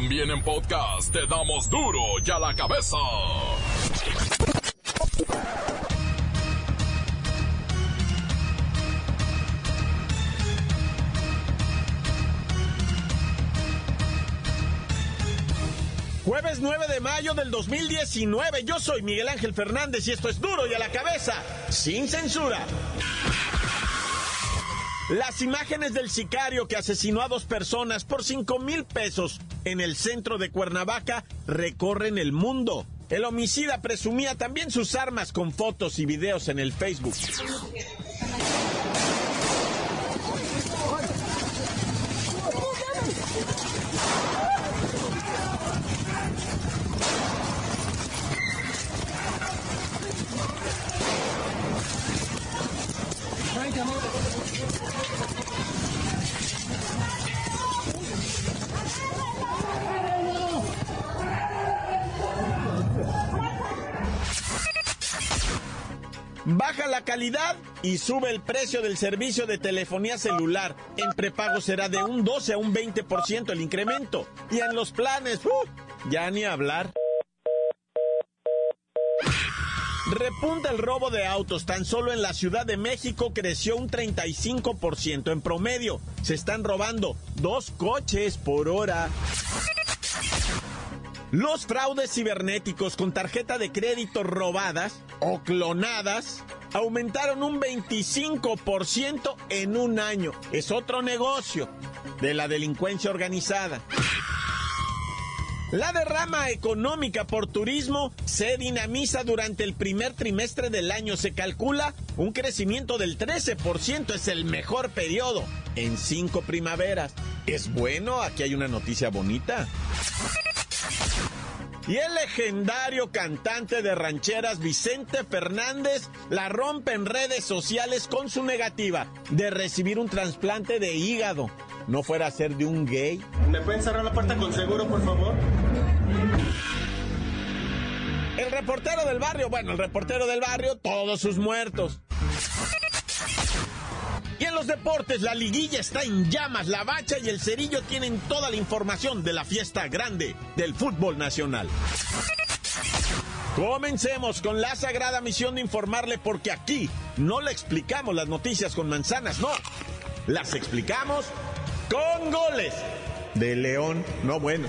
También en podcast te damos duro y a la cabeza. Jueves 9 de mayo del 2019, yo soy Miguel Ángel Fernández y esto es duro y a la cabeza, sin censura. Las imágenes del sicario que asesinó a dos personas por 5 mil pesos en el centro de Cuernavaca recorren el mundo. El homicida presumía también sus armas con fotos y videos en el Facebook. Calidad y sube el precio del servicio de telefonía celular. En prepago será de un 12 a un 20% el incremento. Y en los planes, ¡uh! ya ni hablar. Repunta el robo de autos. Tan solo en la Ciudad de México creció un 35% en promedio. Se están robando dos coches por hora. Los fraudes cibernéticos con tarjeta de crédito robadas o clonadas aumentaron un 25% en un año. Es otro negocio de la delincuencia organizada. La derrama económica por turismo se dinamiza durante el primer trimestre del año. Se calcula un crecimiento del 13%. Es el mejor periodo en cinco primaveras. ¿Es bueno? Aquí hay una noticia bonita. Y el legendario cantante de rancheras Vicente Fernández la rompe en redes sociales con su negativa de recibir un trasplante de hígado. No fuera a ser de un gay. ¿Me pueden cerrar la puerta con seguro, por favor? El reportero del barrio, bueno, el reportero del barrio, todos sus muertos. Y en los deportes, la liguilla está en llamas. La bacha y el cerillo tienen toda la información de la fiesta grande del fútbol nacional. Comencemos con la sagrada misión de informarle porque aquí no le explicamos las noticias con manzanas, no. Las explicamos con goles de León, no bueno.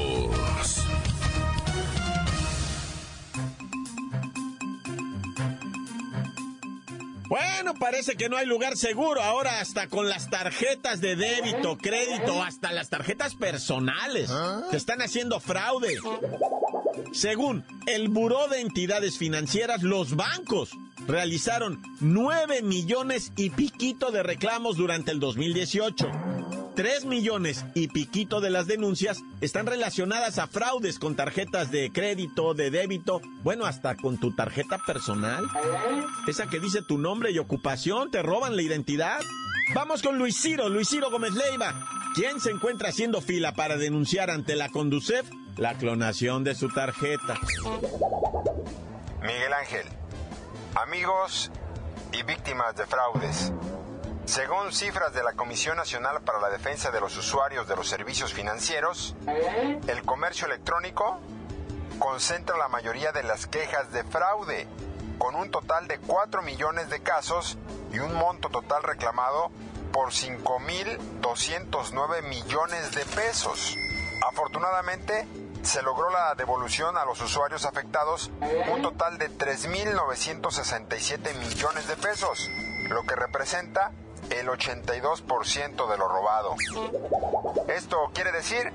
Bueno, parece que no hay lugar seguro ahora hasta con las tarjetas de débito, crédito, hasta las tarjetas personales. Se están haciendo fraude. Según el Buró de Entidades Financieras, los bancos realizaron 9 millones y piquito de reclamos durante el 2018. 3 millones y piquito de las denuncias están relacionadas a fraudes con tarjetas de crédito, de débito, bueno, hasta con tu tarjeta personal. Esa que dice tu nombre y ocupación, te roban la identidad. Vamos con Luis Ciro, Luis Ciro Gómez Leiva, quien se encuentra haciendo fila para denunciar ante la Conducef la clonación de su tarjeta. Miguel Ángel, amigos y víctimas de fraudes. Según cifras de la Comisión Nacional para la Defensa de los Usuarios de los Servicios Financieros, el comercio electrónico concentra la mayoría de las quejas de fraude, con un total de 4 millones de casos y un monto total reclamado por 5.209 millones de pesos. Afortunadamente, se logró la devolución a los usuarios afectados un total de 3.967 millones de pesos, lo que representa el 82% de lo robado. Esto quiere decir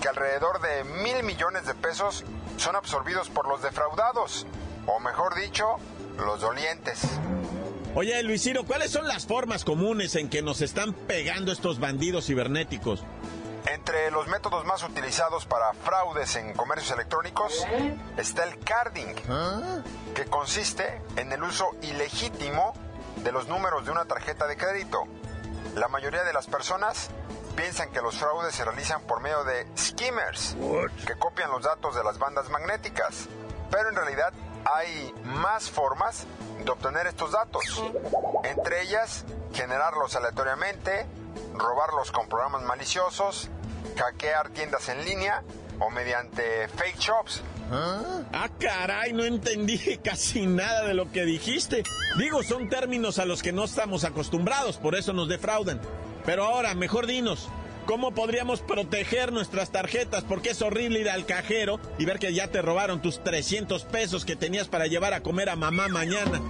que alrededor de mil millones de pesos son absorbidos por los defraudados, o mejor dicho, los dolientes. Oye, Luisiro, ¿cuáles son las formas comunes en que nos están pegando estos bandidos cibernéticos? Entre los métodos más utilizados para fraudes en comercios electrónicos está el carding, que consiste en el uso ilegítimo de los números de una tarjeta de crédito. La mayoría de las personas piensan que los fraudes se realizan por medio de skimmers, que copian los datos de las bandas magnéticas, pero en realidad hay más formas de obtener estos datos, entre ellas generarlos aleatoriamente, robarlos con programas maliciosos, hackear tiendas en línea o mediante fake shops. Ah, caray, no entendí casi nada de lo que dijiste. Digo, son términos a los que no estamos acostumbrados, por eso nos defraudan. Pero ahora, mejor dinos, ¿cómo podríamos proteger nuestras tarjetas? Porque es horrible ir al cajero y ver que ya te robaron tus 300 pesos que tenías para llevar a comer a mamá mañana.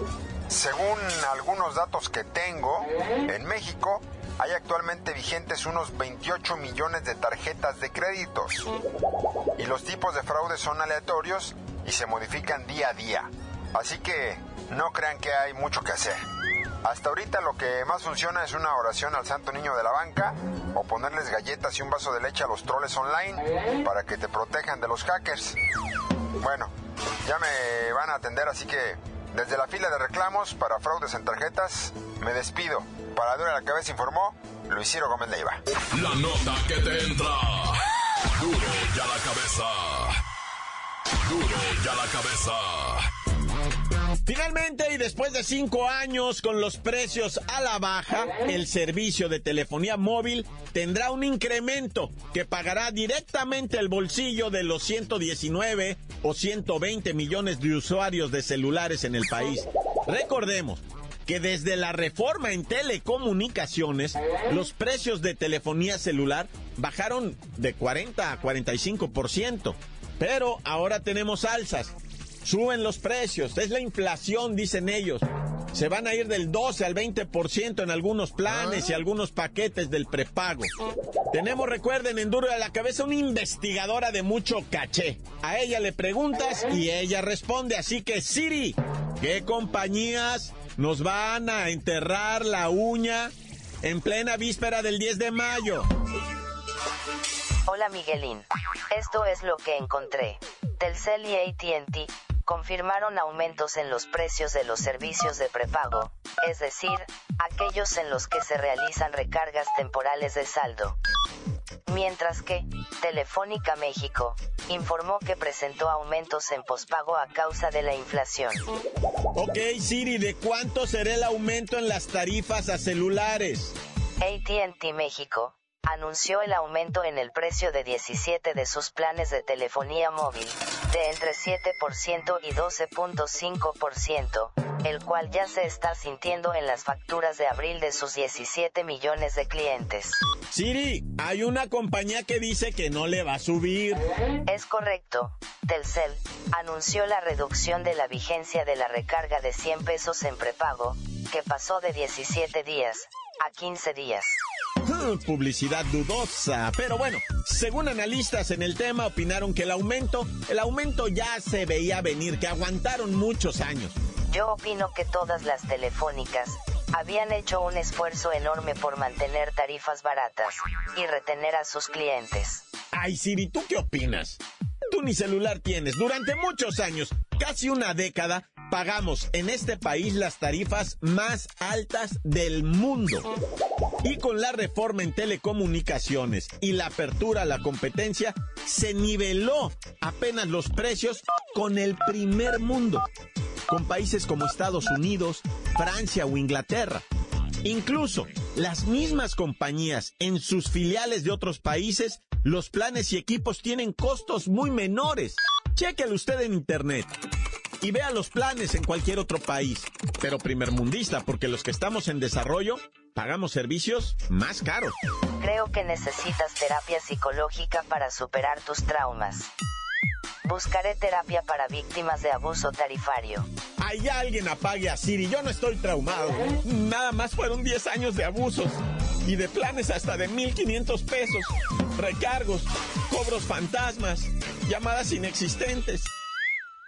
Según algunos datos que tengo, en México hay actualmente vigentes unos 28 millones de tarjetas de créditos. Y los tipos de fraude son aleatorios y se modifican día a día. Así que no crean que hay mucho que hacer. Hasta ahorita lo que más funciona es una oración al santo niño de la banca o ponerles galletas y un vaso de leche a los troles online para que te protejan de los hackers. Bueno, ya me van a atender, así que desde la fila de reclamos para fraudes en tarjetas, me despido. Para Dura la Cabeza informó Luis Ciro Gómez Leiva. La nota que te entra. Duro ya la cabeza. Duro ya la cabeza. Finalmente, y después de cinco años con los precios a la baja, el servicio de telefonía móvil tendrá un incremento que pagará directamente el bolsillo de los 119 o 120 millones de usuarios de celulares en el país. Recordemos que desde la reforma en telecomunicaciones, los precios de telefonía celular bajaron de 40 a 45%. Pero ahora tenemos alzas. Suben los precios, es la inflación, dicen ellos. Se van a ir del 12 al 20% en algunos planes y algunos paquetes del prepago. Tenemos, recuerden, en Duro de la Cabeza, una investigadora de mucho caché. A ella le preguntas y ella responde. Así que, Siri, ¿qué compañías nos van a enterrar la uña en plena víspera del 10 de mayo? Hola Miguelín. Esto es lo que encontré. Telcel y ATT confirmaron aumentos en los precios de los servicios de prepago, es decir, aquellos en los que se realizan recargas temporales de saldo. Mientras que, Telefónica México, informó que presentó aumentos en pospago a causa de la inflación. Ok, Siri, ¿de cuánto será el aumento en las tarifas a celulares? ATT México, anunció el aumento en el precio de 17 de sus planes de telefonía móvil, de entre 7% y 12.5%, el cual ya se está sintiendo en las facturas de abril de sus 17 millones de clientes. Siri, hay una compañía que dice que no le va a subir. Es correcto. Telcel anunció la reducción de la vigencia de la recarga de 100 pesos en prepago, que pasó de 17 días a 15 días. Publicidad dudosa. Pero bueno, según analistas en el tema opinaron que el aumento, el aumento ya se veía venir, que aguantaron muchos años. Yo opino que todas las telefónicas habían hecho un esfuerzo enorme por mantener tarifas baratas y retener a sus clientes. Ay, Siri, ¿tú qué opinas? Tú ni celular tienes. Durante muchos años, casi una década, pagamos en este país las tarifas más altas del mundo. Y con la reforma en telecomunicaciones y la apertura a la competencia, se niveló apenas los precios con el primer mundo, con países como Estados Unidos, Francia o Inglaterra. Incluso las mismas compañías en sus filiales de otros países, los planes y equipos tienen costos muy menores. Chequele usted en internet y vea los planes en cualquier otro país, pero primermundista, porque los que estamos en desarrollo pagamos servicios más caros. Creo que necesitas terapia psicológica para superar tus traumas. Buscaré terapia para víctimas de abuso tarifario. Hay alguien apague a Siri, yo no estoy traumado. Nada más fueron 10 años de abusos y de planes hasta de 1.500 pesos, recargos, cobros fantasmas, llamadas inexistentes.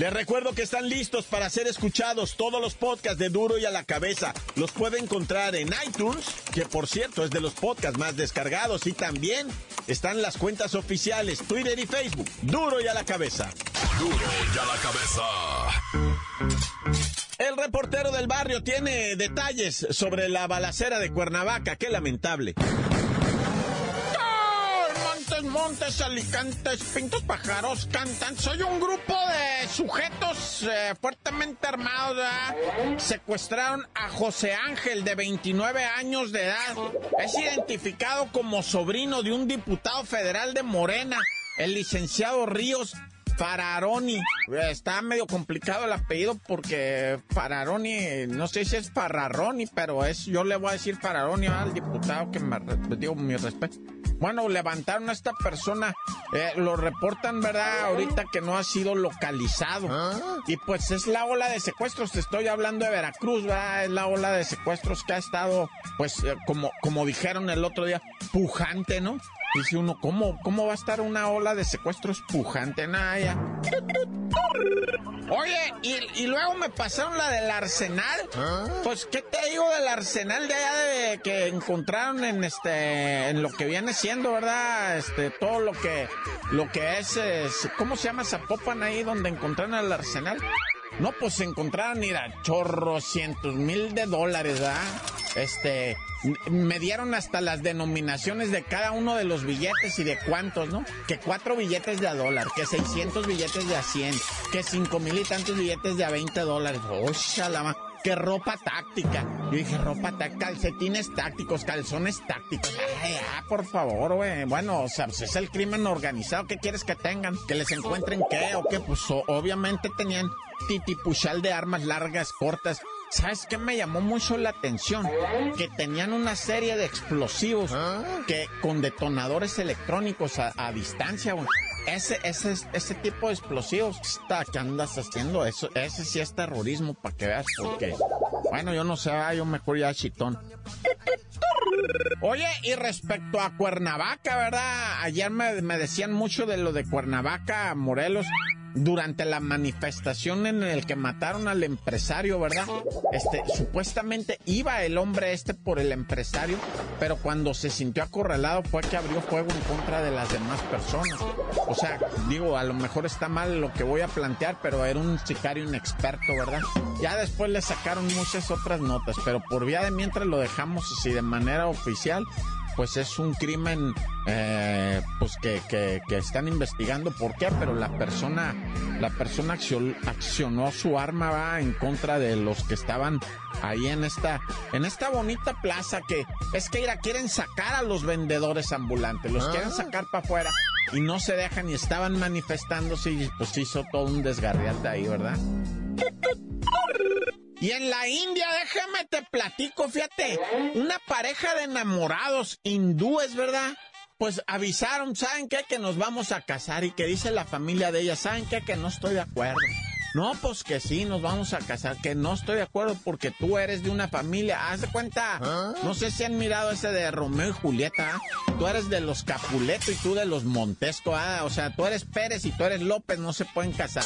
Les recuerdo que están listos para ser escuchados todos los podcasts de Duro y a la cabeza. Los puede encontrar en iTunes, que por cierto es de los podcasts más descargados, y también están las cuentas oficiales Twitter y Facebook. Duro y a la cabeza. Duro y a la cabeza. El reportero del barrio tiene detalles sobre la balacera de Cuernavaca. Qué lamentable. Montes, Alicantes, Pintos, Pájaros cantan. Soy un grupo de sujetos eh, fuertemente armados. Secuestraron a José Ángel, de 29 años de edad. Es identificado como sobrino de un diputado federal de Morena, el licenciado Ríos Fararoni. Está medio complicado el apellido porque Fararoni, no sé si es Fararoni, pero es, yo le voy a decir Fararoni al diputado que me digo mi respeto. Bueno, levantaron a esta persona, eh, lo reportan, ¿verdad? Ahorita que no ha sido localizado. Y pues es la ola de secuestros, te estoy hablando de Veracruz, ¿verdad? Es la ola de secuestros que ha estado, pues, eh, como, como dijeron el otro día, pujante, ¿no? Dice uno, ¿cómo, ¿cómo va a estar una ola de secuestros pujante? Naya. Oye, y, y, luego me pasaron la del arsenal. Pues, ¿qué te digo del arsenal de allá de que encontraron en este, en lo que viene siendo, verdad? Este, todo lo que, lo que es, es ¿cómo se llama Zapopan ahí donde encontraron el arsenal? No, pues se encontraron, mira, chorros, cientos mil de dólares, ¿verdad? Este, me dieron hasta las denominaciones de cada uno de los billetes y de cuántos, ¿no? Que cuatro billetes de a dólar, que 600 billetes de a 100, que cinco mil y tantos billetes de a 20 dólares. ¡Oh, shalama! Que ropa táctica. Yo dije, ropa táctica, calcetines tácticos, calzones tácticos. Ay, ah, por favor, güey. Bueno, o sea, pues es el crimen organizado. ¿Qué quieres que tengan? ¿Que les encuentren qué o qué? Pues obviamente tenían titipuchal de armas largas, cortas. ¿Sabes qué me llamó mucho la atención? Que tenían una serie de explosivos que con detonadores electrónicos a, a distancia, güey. Ese, ese, ese tipo de explosivos está, que andas haciendo, eso, ese sí es terrorismo, para que veas, porque, bueno, yo no sé, ah, yo mejor ya chitón. Oye, y respecto a Cuernavaca, ¿verdad? Ayer me, me decían mucho de lo de Cuernavaca, Morelos durante la manifestación en el que mataron al empresario, ¿verdad? Este, supuestamente iba el hombre este por el empresario, pero cuando se sintió acorralado fue que abrió fuego en contra de las demás personas. O sea, digo, a lo mejor está mal lo que voy a plantear, pero era un sicario inexperto, ¿verdad? Ya después le sacaron muchas otras notas, pero por vía de mientras lo dejamos así de manera oficial pues es un crimen eh, pues que, que, que, están investigando por qué, pero la persona, la persona accionó su arma va en contra de los que estaban ahí en esta, en esta bonita plaza que es que ira, quieren sacar a los vendedores ambulantes, los quieren sacar para afuera y no se dejan y estaban manifestándose y pues hizo todo un desgarriate ahí, ¿verdad? Y en la India, déjame te platico, fíjate, una pareja de enamorados hindúes, ¿verdad? Pues avisaron, ¿saben qué? Que nos vamos a casar y que dice la familia de ella, ¿saben qué? Que no estoy de acuerdo. No, pues que sí, nos vamos a casar, que no estoy de acuerdo porque tú eres de una familia. Haz de cuenta, no sé si han mirado ese de Romeo y Julieta. Tú eres de los Capuleto y tú de los Montesco. ¿ah? O sea, tú eres Pérez y tú eres López, no se pueden casar.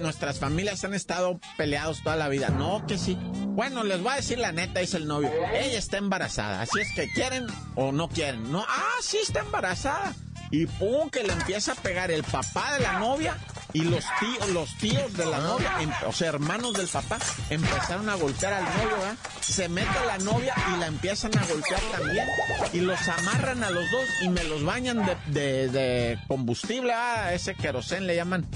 Nuestras familias han estado peleados toda la vida. No, que sí. Bueno, les voy a decir la neta, dice el novio. Ella está embarazada, así es que quieren o no quieren. No, ah, sí está embarazada. Y pum, que le empieza a pegar el papá de la novia y los tíos, los tíos de la novia, em, o sea, hermanos del papá, empezaron a golpear al novio, ¿verdad? Se mete la novia y la empiezan a golpear también. Y los amarran a los dos y me los bañan de, de, combustible, ¿ah? ese querosén le llaman.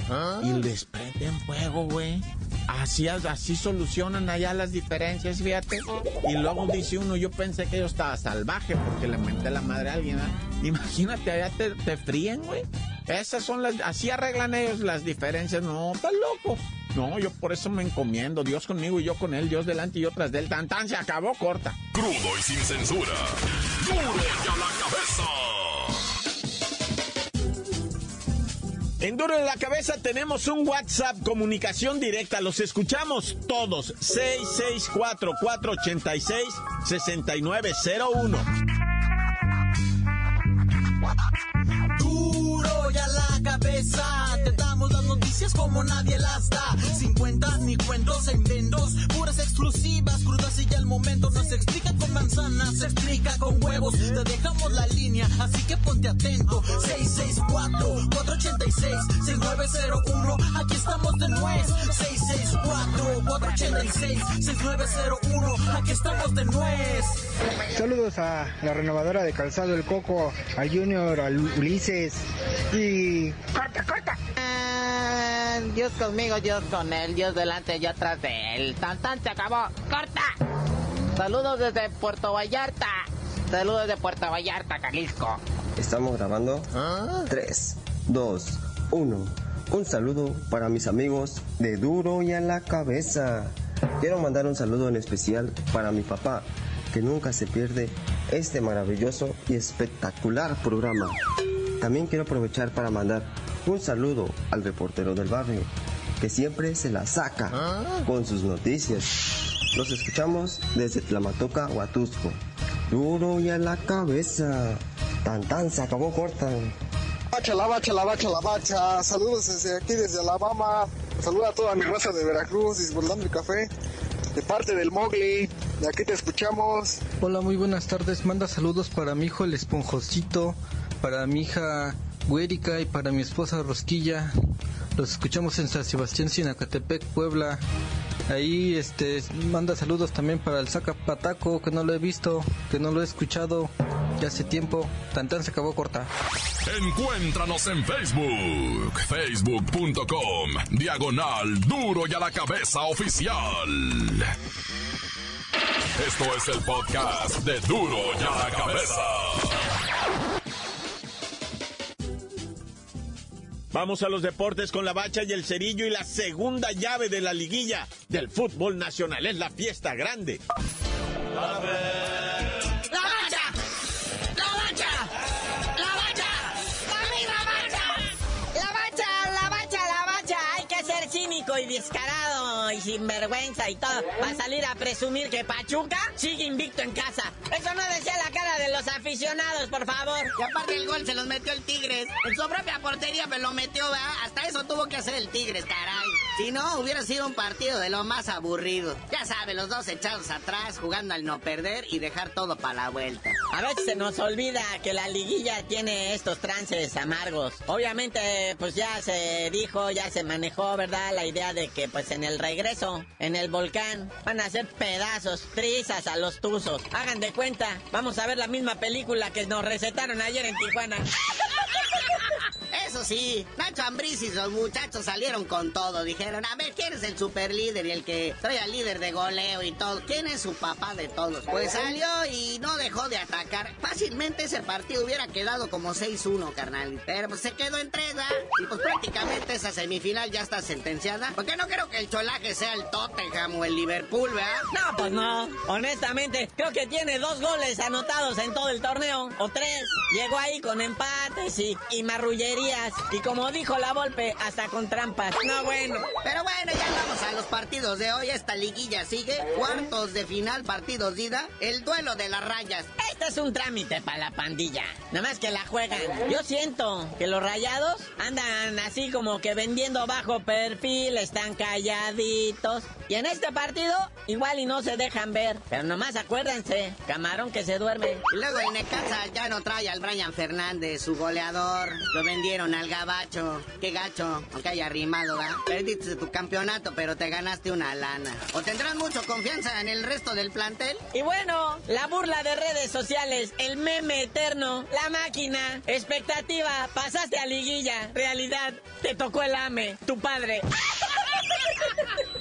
Y les prenden fuego, güey. Así, así solucionan allá las diferencias, fíjate. Y luego dice uno, yo pensé que yo estaba salvaje porque le menté la madre a alguien. ¿eh? Imagínate, allá te, te fríen, güey. Esas son las, así arreglan ellos las diferencias. No, está loco. No, yo por eso me encomiendo. Dios conmigo y yo con él, Dios delante y yo tras del tan tan se acabó corta. Crudo y sin censura. ¡Duro ya la cabeza! En Duro en la Cabeza tenemos un WhatsApp, comunicación directa. Los escuchamos todos. 664-486-6901. Noticias como nadie las da. Sin cuentas ni cuentos en vendos, puras exclusivas, crudas y ya el momento no se explica con manzanas, se explica con huevos. Te dejamos la línea, así que ponte atento. 664-486-6901, aquí estamos de nuez. 664-486-6901, aquí estamos de nuez. Saludos a la renovadora de Calzado El Coco, al Junior, al Ulises y... ¡Corta, corta! Dios conmigo, Dios con él, Dios delante, yo atrás de él. Tan tan se acabó. ¡Corta! Saludos desde Puerto Vallarta. Saludos de Puerto Vallarta, Jalisco. Estamos grabando. 3, 2, 1. Un saludo para mis amigos de Duro y a la Cabeza. Quiero mandar un saludo en especial para mi papá, que nunca se pierde este maravilloso y espectacular programa. También quiero aprovechar para mandar un saludo al reportero del barrio, que siempre se la saca con sus noticias. Los escuchamos desde Tlamatoca, Huatusco. Duro y a la cabeza. Tan tan se acabó corta. Bacha, la bacha, la bacha, la bacha. Saludos desde aquí, desde Alabama. Saluda a toda mi raza de Veracruz, disfrutando el café. De parte del Mowgli. De aquí te escuchamos. Hola, muy buenas tardes. Manda saludos para mi hijo el esponjosito, para mi hija Guérica y para mi esposa Rosquilla. Los escuchamos en San Sebastián, Sinacatepec, Puebla. Ahí este manda saludos también para el Zacapataco, que no lo he visto, que no lo he escuchado ya hace tiempo. Tan tan se acabó corta. Encuéntranos en Facebook, facebook.com, diagonal duro y a la cabeza oficial. Esto es el podcast de duro y a la cabeza. Vamos a los deportes con la bacha y el cerillo y la segunda llave de la liguilla del fútbol nacional. Es la fiesta grande. ¡La y descarado y sinvergüenza y todo para salir a presumir que Pachuca sigue invicto en casa. Eso no decía la cara de los aficionados, por favor. Y aparte el gol se los metió el Tigres. En su propia portería me lo metió, ¿verdad? Hasta eso tuvo que hacer el Tigres, caray. Si no, hubiera sido un partido de lo más aburrido. Ya sabe, los dos echados atrás, jugando al no perder y dejar todo para la vuelta. A veces se nos olvida que la liguilla tiene estos trances amargos. Obviamente, pues ya se dijo, ya se manejó, ¿verdad? La idea de que pues en el regreso, en el volcán, van a hacer pedazos, trizas a los tuzos. Hagan de cuenta, vamos a ver la misma película que nos recetaron ayer en Tijuana. Eso sí, Nacho Ambriz y los muchachos salieron con todo. Dijeron, a ver, ¿quién es el super líder y el que trae al líder de goleo y todo? ¿Quién es su papá de todos? Pues salió y no dejó de atacar. Fácilmente ese partido hubiera quedado como 6-1, carnal. Pero pues se quedó en 3, ¿verdad? Y pues prácticamente esa semifinal ya está sentenciada. Porque no creo que el cholaje sea el Tottenham o el Liverpool, ¿verdad? No, pues no. Honestamente, creo que tiene dos goles anotados en todo el torneo. O tres. Llegó ahí con empates y, y marrullerías. Y como dijo la Volpe, hasta con trampas. No, bueno. Pero bueno, ya vamos a los partidos de hoy. Esta liguilla sigue. Cuartos de final, partidos de ida. El duelo de las rayas. Este es un trámite para la pandilla. Nada más que la juegan. Yo siento que los rayados andan así como que vendiendo bajo perfil, están calladitos. Y en este partido, igual y no se dejan ver. Pero nomás acuérdense, camarón que se duerme. Luego el Necaxa ya no trae al Brian Fernández, su goleador. Lo vendieron al gabacho. Qué gacho, aunque haya rimado, ¿verdad? Perdiste tu campeonato, pero te ganaste una lana. ¿O tendrás mucha confianza en el resto del plantel? Y bueno, la burla de redes sociales, el meme eterno, la máquina, expectativa, pasaste a liguilla, realidad, te tocó el AME, tu padre.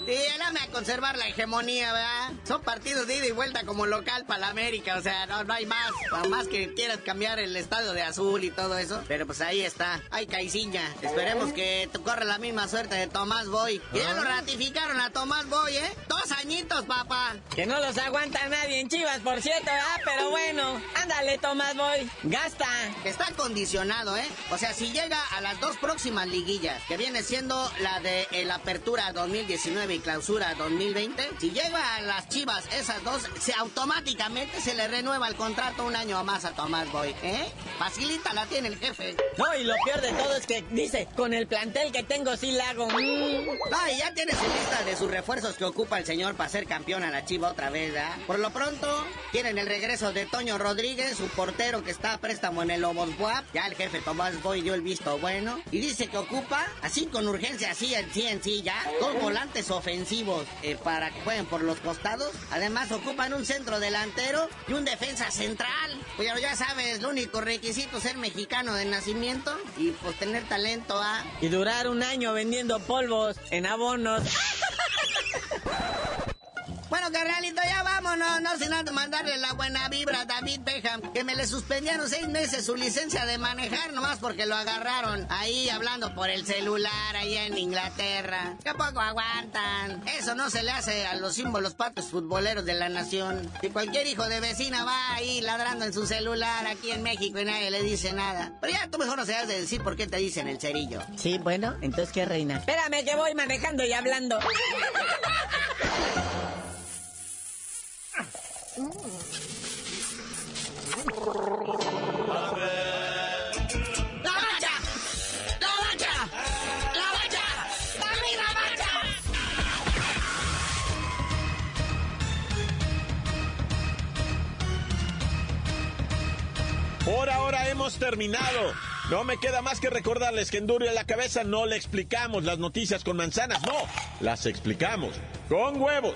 Sí, él ama conservar la hegemonía, ¿verdad? Son partidos de ida y vuelta como local para la América, o sea, no, no hay más. más que quieras cambiar el estadio de azul y todo eso. Pero pues ahí está, hay caiciña. Esperemos que te corra la misma suerte de Tomás Boy. Y ya lo ratificaron a Tomás Boy, ¿eh? Dos añitos, papá. Que no los aguanta nadie en Chivas, por cierto, ¿ah? Pero bueno, ándale, Tomás Boy, gasta. Está condicionado, ¿eh? O sea, si llega a las dos próximas liguillas, que viene siendo la de la Apertura 2019 y Clausura 2020, si llega a las Chivas esas dos, se automáticamente se le renueva el contrato un año más a Tomás Boy, ¿eh? Facilita la tiene el jefe. No, y lo peor de todo es que dice, con el plantel que tengo sí la hago. Mm. No, y ya tiene su lista de sus refuerzos que ocupa el señor para ser campeón a la Chiva otra vez, ¿verdad? Por lo pronto, tienen el regreso de Toño Rodríguez, su portero que está a préstamo en el Lobos Buap. Ya el jefe Tomás Boy dio el visto bueno. Y dice que ocupa, así con urgencia, así en sí en sí ya, dos volantes ofensivos eh, para que jueguen por los costados. Además, ocupan un centro delantero y un defensa central. Pero ya sabes, el único requisito es ser mexicano de nacimiento y pues tener talento, ¿ah? Y durar un año vendiendo polvos en abonos. Bueno, carnalito, ya vámonos, no sin antes mandarle la buena vibra a David Beckham, que me le suspendieron seis meses su licencia de manejar, nomás porque lo agarraron ahí hablando por el celular allá en Inglaterra. ¿Qué poco aguantan? Eso no se le hace a los símbolos patos futboleros de la nación. Si cualquier hijo de vecina va ahí ladrando en su celular aquí en México y nadie le dice nada. Pero ya tú mejor no se has de decir por qué te dicen el cerillo. Sí, bueno, entonces qué reina. Espérame que voy manejando y hablando. Por ahora hemos terminado. No me queda más que recordarles que en Duro y a la Cabeza no le explicamos las noticias con manzanas, no, las explicamos con huevos.